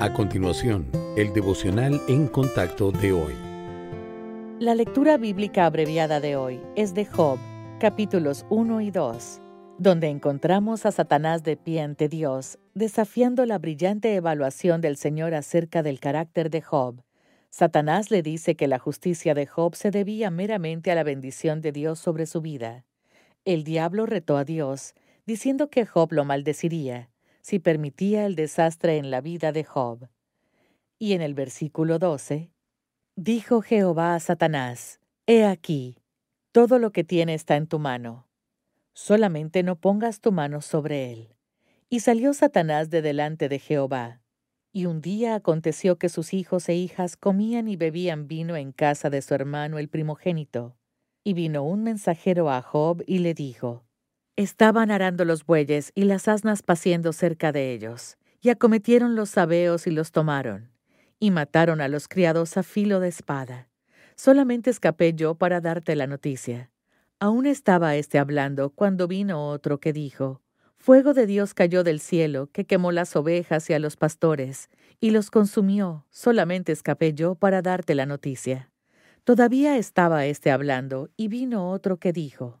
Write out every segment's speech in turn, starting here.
A continuación, el devocional en contacto de hoy. La lectura bíblica abreviada de hoy es de Job, capítulos 1 y 2, donde encontramos a Satanás de pie ante Dios, desafiando la brillante evaluación del Señor acerca del carácter de Job. Satanás le dice que la justicia de Job se debía meramente a la bendición de Dios sobre su vida. El diablo retó a Dios, diciendo que Job lo maldeciría si permitía el desastre en la vida de Job. Y en el versículo 12, dijo Jehová a Satanás, He aquí, todo lo que tiene está en tu mano, solamente no pongas tu mano sobre él. Y salió Satanás de delante de Jehová. Y un día aconteció que sus hijos e hijas comían y bebían vino en casa de su hermano el primogénito. Y vino un mensajero a Job y le dijo, Estaban arando los bueyes y las asnas paciendo cerca de ellos, y acometieron los sabeos y los tomaron, y mataron a los criados a filo de espada. Solamente escapé yo para darte la noticia. Aún estaba éste hablando cuando vino otro que dijo, Fuego de Dios cayó del cielo, que quemó las ovejas y a los pastores, y los consumió, solamente escapé yo para darte la noticia. Todavía estaba éste hablando, y vino otro que dijo,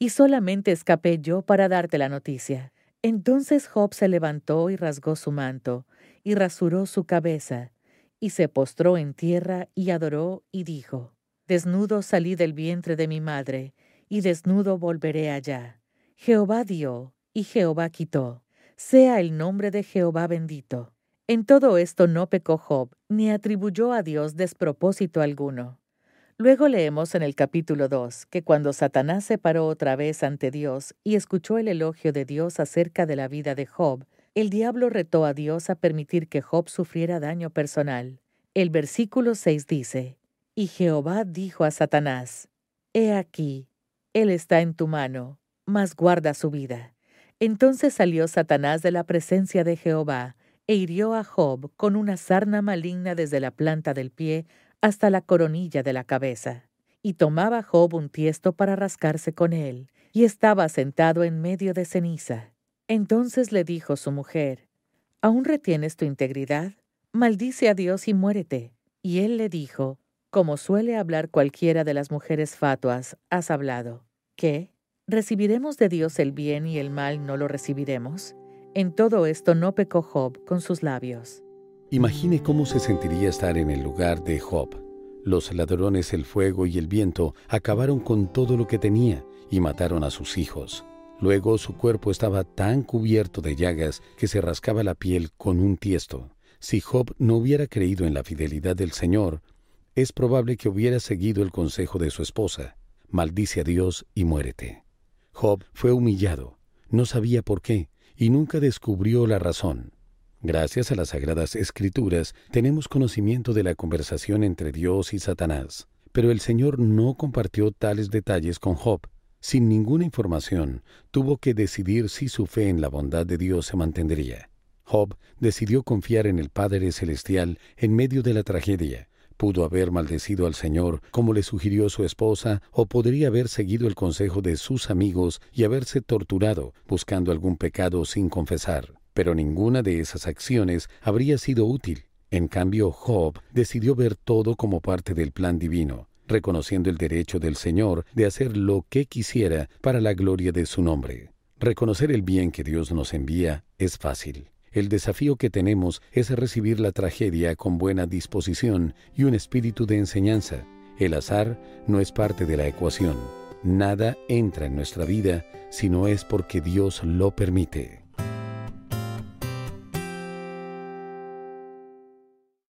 y solamente escapé yo para darte la noticia. Entonces Job se levantó y rasgó su manto, y rasuró su cabeza, y se postró en tierra y adoró y dijo, Desnudo salí del vientre de mi madre, y desnudo volveré allá. Jehová dio, y Jehová quitó. Sea el nombre de Jehová bendito. En todo esto no pecó Job, ni atribuyó a Dios despropósito alguno. Luego leemos en el capítulo 2 que cuando Satanás se paró otra vez ante Dios y escuchó el elogio de Dios acerca de la vida de Job, el diablo retó a Dios a permitir que Job sufriera daño personal. El versículo 6 dice, Y Jehová dijo a Satanás, He aquí, él está en tu mano, mas guarda su vida. Entonces salió Satanás de la presencia de Jehová, e hirió a Job con una sarna maligna desde la planta del pie hasta la coronilla de la cabeza. Y tomaba Job un tiesto para rascarse con él, y estaba sentado en medio de ceniza. Entonces le dijo su mujer, ¿Aún retienes tu integridad? Maldice a Dios y muérete. Y él le dijo, como suele hablar cualquiera de las mujeres fatuas, has hablado. ¿Qué? ¿Recibiremos de Dios el bien y el mal no lo recibiremos? En todo esto no pecó Job con sus labios. Imagine cómo se sentiría estar en el lugar de Job. Los ladrones, el fuego y el viento acabaron con todo lo que tenía y mataron a sus hijos. Luego su cuerpo estaba tan cubierto de llagas que se rascaba la piel con un tiesto. Si Job no hubiera creído en la fidelidad del Señor, es probable que hubiera seguido el consejo de su esposa. Maldice a Dios y muérete. Job fue humillado, no sabía por qué y nunca descubrió la razón. Gracias a las Sagradas Escrituras tenemos conocimiento de la conversación entre Dios y Satanás, pero el Señor no compartió tales detalles con Job. Sin ninguna información, tuvo que decidir si su fe en la bondad de Dios se mantendría. Job decidió confiar en el Padre Celestial en medio de la tragedia. Pudo haber maldecido al Señor como le sugirió su esposa o podría haber seguido el consejo de sus amigos y haberse torturado buscando algún pecado sin confesar pero ninguna de esas acciones habría sido útil. En cambio, Job decidió ver todo como parte del plan divino, reconociendo el derecho del Señor de hacer lo que quisiera para la gloria de su nombre. Reconocer el bien que Dios nos envía es fácil. El desafío que tenemos es recibir la tragedia con buena disposición y un espíritu de enseñanza. El azar no es parte de la ecuación. Nada entra en nuestra vida si no es porque Dios lo permite.